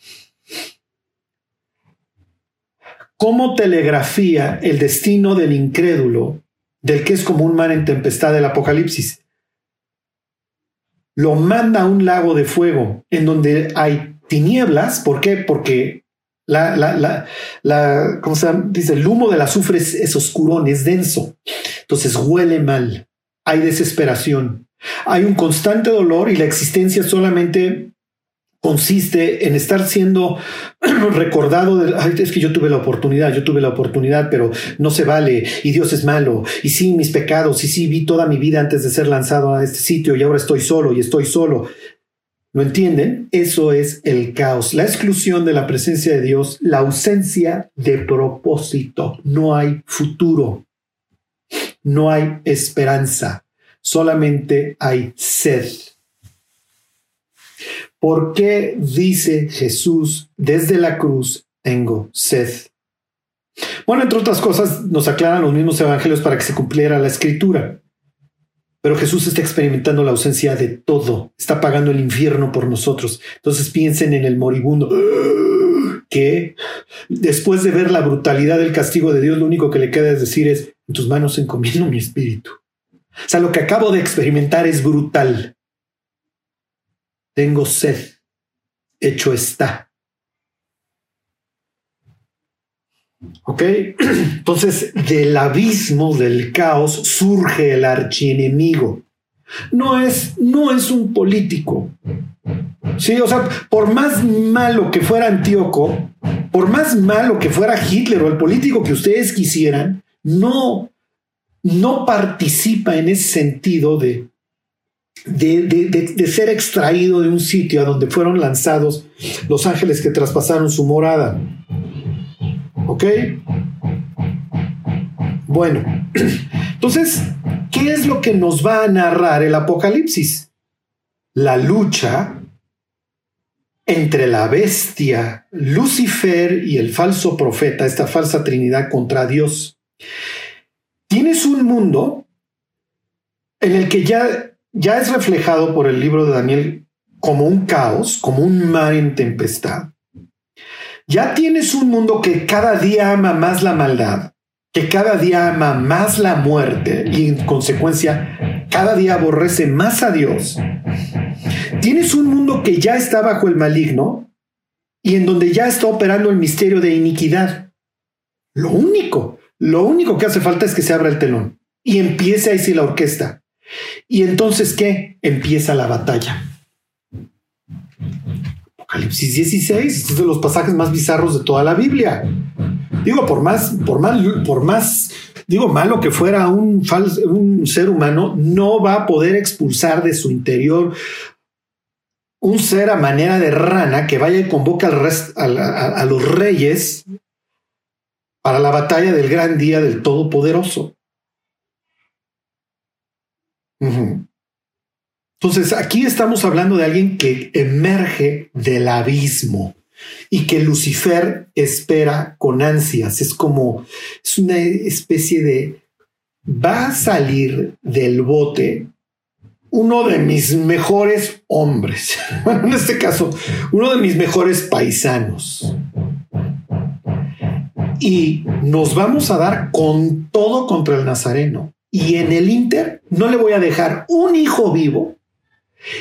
¿Cómo telegrafía el destino del incrédulo del que es como un mar en tempestad del Apocalipsis. lo manda a un lago de fuego en donde hay tinieblas. ¿Por qué? Porque la, la, la, la ¿cómo se? Dice, el humo del azufre es, es oscurón, es denso. Entonces huele mal. Hay desesperación. Hay un constante dolor y la existencia solamente consiste en estar siendo [clears throat] recordado de, es que yo tuve la oportunidad, yo tuve la oportunidad, pero no se vale y Dios es malo y sí mis pecados y sí vi toda mi vida antes de ser lanzado a este sitio y ahora estoy solo y estoy solo. ¿Lo entienden? Eso es el caos, la exclusión de la presencia de Dios, la ausencia de propósito. No hay futuro, no hay esperanza, solamente hay sed. ¿Por qué dice Jesús desde la cruz, tengo sed? Bueno, entre otras cosas, nos aclaran los mismos evangelios para que se cumpliera la escritura. Pero Jesús está experimentando la ausencia de todo, está pagando el infierno por nosotros. Entonces piensen en el moribundo [gasps] que después de ver la brutalidad del castigo de Dios, lo único que le queda es decir es, en tus manos encomiendo mi espíritu. O sea, lo que acabo de experimentar es brutal tengo sed, hecho está. ¿Ok? [clears throat] Entonces, del abismo del caos surge el archienemigo. No es, no es un político. Sí, o sea, por más malo que fuera Antíoco, por más malo que fuera Hitler o el político que ustedes quisieran, no, no participa en ese sentido de, de, ser extraído de un sitio a donde fueron lanzados los ángeles que traspasaron su morada. ¿Ok? Bueno, [clears throat] entonces, ¿qué es lo que nos va a narrar el Apocalipsis? La lucha entre la bestia, Lucifer y el falso profeta, esta falsa trinidad contra Dios. Tienes un mundo en el que ya ya es reflejado por el libro de Daniel como un caos, como un mar en tempestad. Ya tienes un mundo que cada día ama más la maldad, que cada día ama más la muerte y en consecuencia cada día aborrece más a Dios. Tienes un mundo que ya está bajo el maligno y en donde ya está operando el misterio de iniquidad. Lo único, lo único que hace falta es que se abra el telón y empiece ahí sí la orquesta. Y entonces, ¿qué? Empieza la batalla. Apocalipsis 16 es de los pasajes más bizarros de toda la Biblia. Digo, por más, por más, por más, digo, malo que fuera un, un ser humano, no va a poder expulsar de su interior un ser a manera de rana que vaya y convoca al a los reyes para la batalla del gran día del Todopoderoso. Entonces, aquí estamos hablando de alguien que emerge del abismo y que Lucifer espera con ansias. Es como, es una especie de, va a salir del bote uno de mis mejores hombres, [laughs] en este caso, uno de mis mejores paisanos. Y nos vamos a dar con todo contra el Nazareno y en el Inter no le voy a dejar un hijo vivo.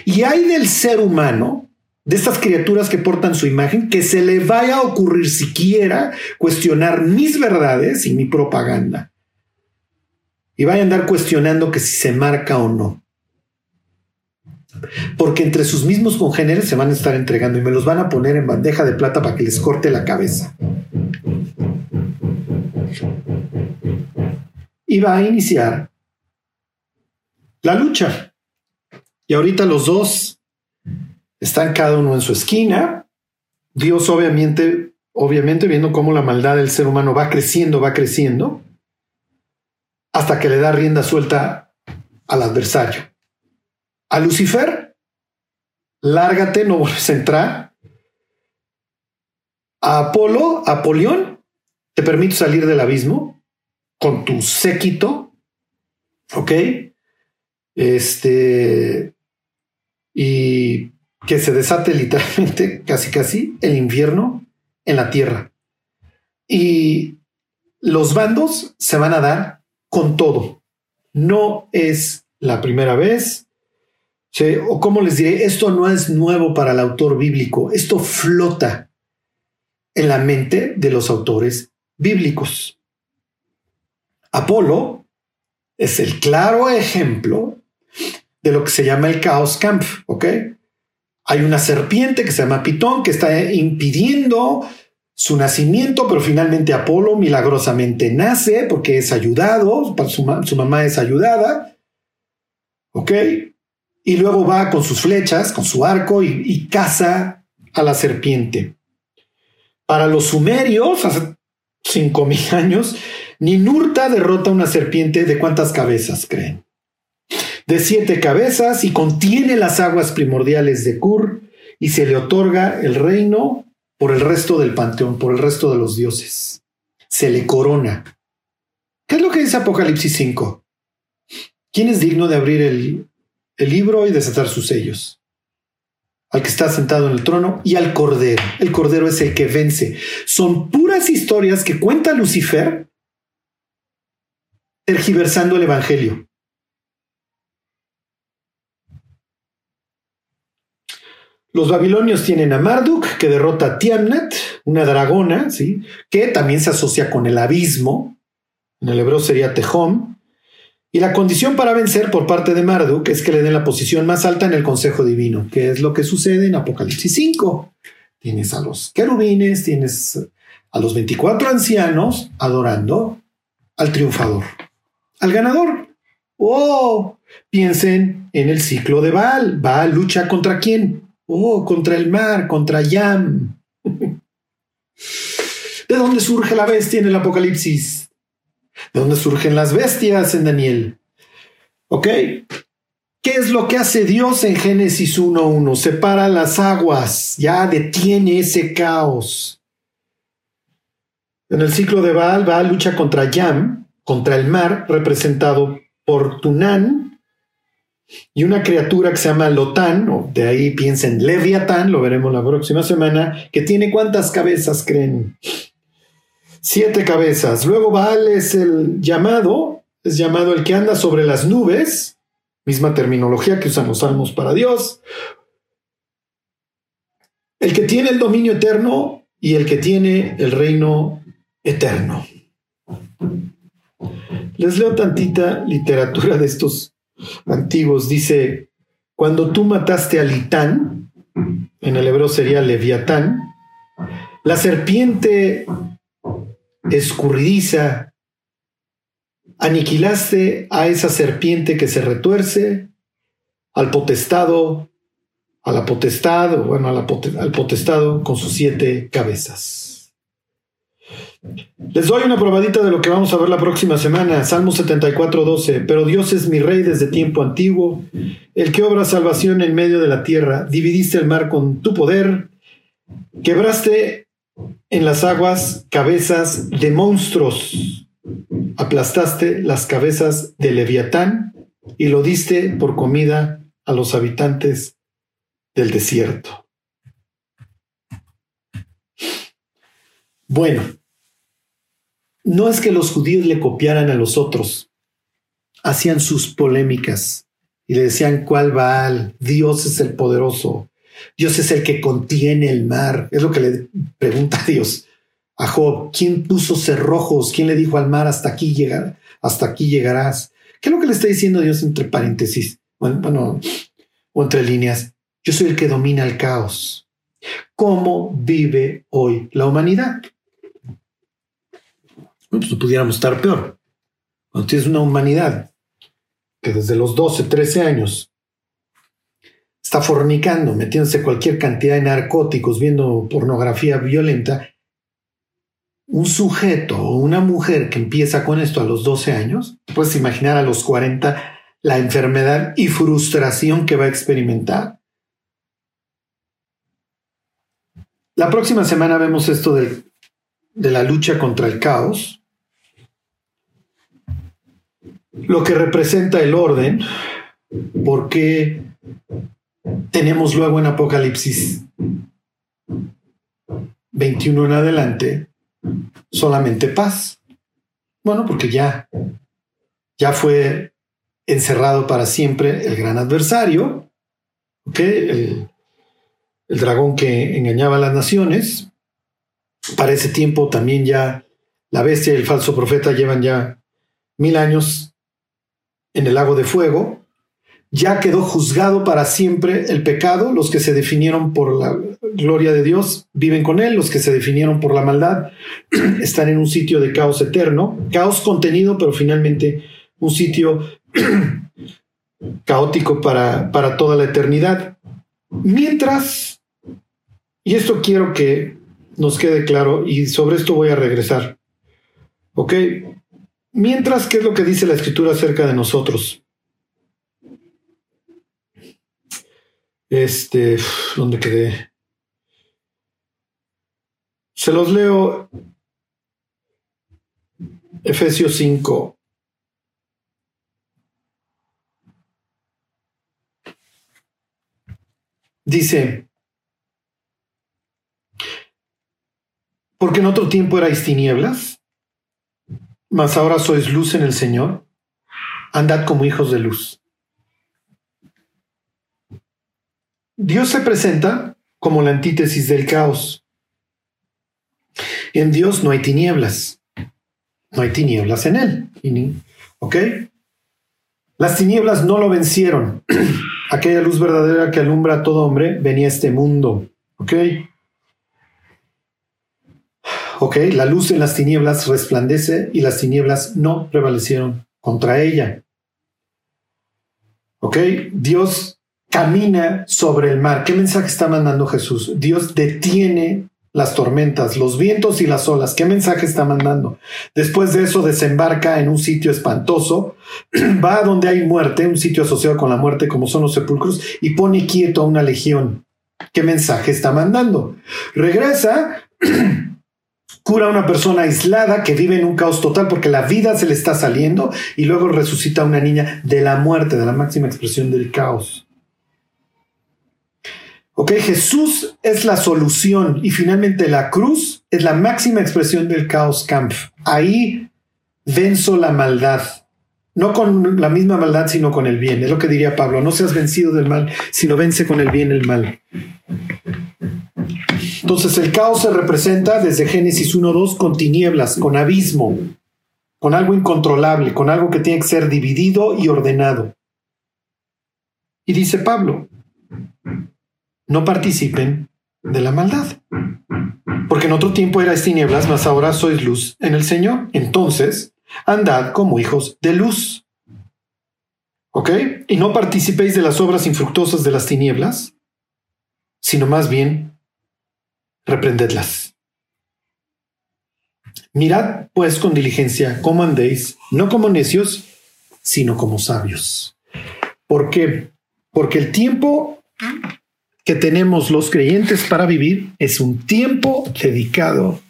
Y hay del ser humano, de estas criaturas que portan su imagen, que se le vaya a ocurrir siquiera cuestionar mis verdades y mi propaganda. Y vaya a andar cuestionando que si se marca o no. Porque entre sus mismos congéneres se van a estar entregando y me los van a poner en bandeja de plata para que les corte la cabeza va a iniciar la lucha. Y ahorita los dos están cada uno en su esquina. Dios obviamente, obviamente viendo cómo la maldad del ser humano va creciendo, va creciendo, hasta que le da rienda suelta al adversario. A Lucifer, lárgate, no vuelves a entrar. A Apolo, a Apolión, te permito salir del abismo con tu séquito, ¿ok? Este, y que se desate literalmente, [laughs] casi casi, el infierno en la tierra. Y los bandos se van a dar con todo. No es la primera vez, O como les diré, esto no es nuevo para el autor bíblico, esto flota en la mente de los autores bíblicos. Apolo es el claro ejemplo de lo que se llama el caos camp, ¿ok? Hay una serpiente que se llama Pitón que está impidiendo su nacimiento, pero finalmente Apolo milagrosamente nace porque es ayudado, su, su mamá es ayudada, ¿ok? Y luego va con sus flechas, con su arco y, y caza a la serpiente. Para los sumerios, hace cinco mil años, Ninurta derrota una serpiente de cuántas cabezas creen. De siete cabezas y contiene las aguas primordiales de Kur y se le otorga el reino por el resto del panteón, por el resto de los dioses. Se le corona. ¿Qué es lo que dice Apocalipsis 5? ¿Quién es digno de abrir el, el libro y desatar sus sellos? al que está sentado en el trono y al Cordero. El Cordero es el que vence. Son puras historias que cuenta Lucifer tergiversando el Evangelio. Los babilonios tienen a Marduk, que derrota a Tiamnat, una dragona, ¿sí? que también se asocia con el abismo. En el hebreo sería Tehom. Y la condición para vencer por parte de Marduk es que le den la posición más alta en el Consejo Divino, que es lo que sucede en Apocalipsis 5. Tienes a los querubines, tienes a los 24 ancianos adorando al triunfador, al ganador. ¡Oh! Piensen en el ciclo de Baal. Baal lucha contra quién? Oh, contra el mar, contra Yam. [laughs] ¿De dónde surge la bestia en el Apocalipsis? de dónde surgen las bestias en Daniel. ¿Ok? ¿Qué es lo que hace Dios en Génesis 1.1? Separa las aguas, ya detiene ese caos. En el ciclo de Baal, Baal lucha contra Yam, contra el mar, representado por Tunán, y una criatura que se llama Lotán, o de ahí piensen Leviatán, lo veremos la próxima semana, que tiene cuántas cabezas creen siete cabezas. Luego Baal es el llamado, es llamado el que anda sobre las nubes, misma terminología que usan los salmos para Dios. El que tiene el dominio eterno y el que tiene el reino eterno. Les leo tantita literatura de estos antiguos. Dice, cuando tú mataste a Litán, en el hebreo sería Leviatán, la serpiente escurridiza, aniquilaste a esa serpiente que se retuerce, al potestado, a la potestad, bueno, al potestado con sus siete cabezas. Les doy una probadita de lo que vamos a ver la próxima semana, Salmo 74, 12. Pero Dios es mi rey desde tiempo antiguo, el que obra salvación en medio de la tierra. Dividiste el mar con tu poder, quebraste en las aguas cabezas de monstruos. Aplastaste las cabezas de Leviatán y lo diste por comida a los habitantes del desierto. Bueno, no es que los judíos le copiaran a los otros, hacían sus polémicas y le decían cuál Baal, Dios es el poderoso, Dios es el que contiene el mar. Es lo que le pregunta a Dios a Job. ¿Quién puso cerrojos? ¿Quién le dijo al mar hasta aquí hasta aquí llegarás? ¿Qué es lo que le está diciendo Dios entre paréntesis? Bueno, o entre líneas. Yo soy el que domina el caos. ¿Cómo vive hoy la humanidad? Pues no pudiéramos estar peor. Cuando tienes una humanidad que desde los 12, 13 años está fornicando, metiéndose cualquier cantidad de narcóticos, viendo pornografía violenta, un sujeto o una mujer que empieza con esto a los 12 años, puedes imaginar a los 40 la enfermedad y frustración que va a experimentar. La próxima semana vemos esto de, de la lucha contra el caos, lo que representa el orden, porque tenemos luego en Apocalipsis 21 en adelante solamente paz. Bueno, porque ya, ya fue encerrado para siempre el gran adversario, ¿ok? El, el dragón que engañaba a las naciones. Para ese tiempo también ya la bestia y el falso profeta llevan ya mil años en el lago de fuego. Ya quedó juzgado para siempre el pecado. Los que se definieron por la gloria de Dios viven con él. Los que se definieron por la maldad [clears throat] están en un sitio de caos eterno. Caos contenido, pero finalmente un sitio [clears throat] caótico para, para toda la eternidad. Mientras, y esto quiero que nos quede claro, y sobre esto voy a regresar. ¿Ok? Mientras, ¿qué es lo que dice la escritura acerca de nosotros? Este, ¿dónde quedé? Se los leo. Efesios 5. Dice, porque en otro tiempo erais tinieblas mas ahora sois luz en el Señor, andad como hijos de luz. Dios se presenta como la antítesis del caos. En Dios no hay tinieblas. No hay tinieblas en Él. ¿Ok? Las tinieblas no lo vencieron. [clears throat] Aquella luz verdadera que alumbra a todo hombre venía a este mundo. ¿Ok? Ok, la luz en las tinieblas resplandece y las tinieblas no prevalecieron contra ella. Ok, Dios camina sobre el mar. ¿Qué mensaje está mandando Jesús? Dios detiene las tormentas, los vientos y las olas. ¿Qué mensaje está mandando? Después de eso desembarca en un sitio espantoso, [clears throat] va a donde hay muerte, un sitio asociado con la muerte como son los sepulcros, y pone quieto a una legión. ¿Qué mensaje está mandando? Regresa [clears throat] cura a una persona aislada que vive en un caos total porque la vida se le está saliendo y luego resucita a una niña de la muerte, de la máxima expresión del caos. Ok, Jesús es la solución y finalmente la cruz es la máxima expresión del caos camp. Ahí venzo la maldad. No con la misma maldad, sino con el bien. Es lo que diría Pablo. No seas vencido del mal, sino vence con el bien el mal. Entonces el caos se representa desde Génesis 1.2 con tinieblas, con abismo, con algo incontrolable, con algo que tiene que ser dividido y ordenado. Y dice Pablo, no participen de la maldad. Porque en otro tiempo erais tinieblas, mas ahora sois luz en el Señor. Entonces, andad como hijos de luz. ¿Ok? Y no participéis de las obras infructuosas de las tinieblas, sino más bien reprendedlas. Mirad pues con diligencia cómo andéis, no como necios, sino como sabios. ¿Por qué? Porque el tiempo que tenemos los creyentes para vivir es un tiempo dedicado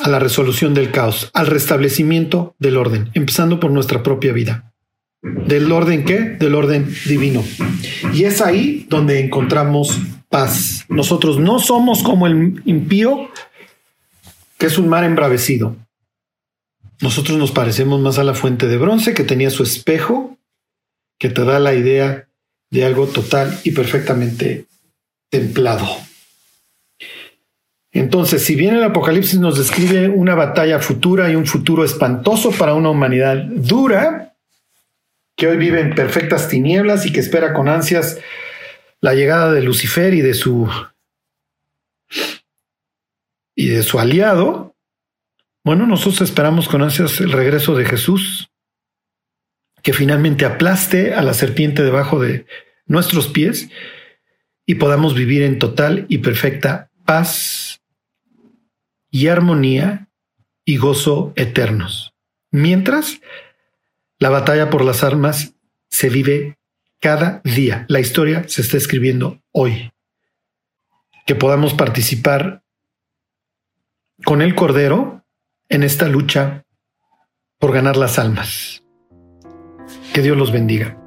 a la resolución del caos, al restablecimiento del orden, empezando por nuestra propia vida. ¿Del orden qué? Del orden divino. Y es ahí donde encontramos paz. Nosotros no somos como el impío, que es un mar embravecido. Nosotros nos parecemos más a la fuente de bronce que tenía su espejo, que te da la idea de algo total y perfectamente templado. Entonces, si bien el Apocalipsis nos describe una batalla futura y un futuro espantoso para una humanidad dura, que hoy vive en perfectas tinieblas y que espera con ansias la llegada de Lucifer y de su y de su aliado, bueno, nosotros esperamos con ansias el regreso de Jesús, que finalmente aplaste a la serpiente debajo de nuestros pies y podamos vivir en total y perfecta paz y armonía y gozo eternos. Mientras la batalla por las armas se vive cada día. La historia se está escribiendo hoy. Que podamos participar con el Cordero en esta lucha por ganar las almas. Que Dios los bendiga.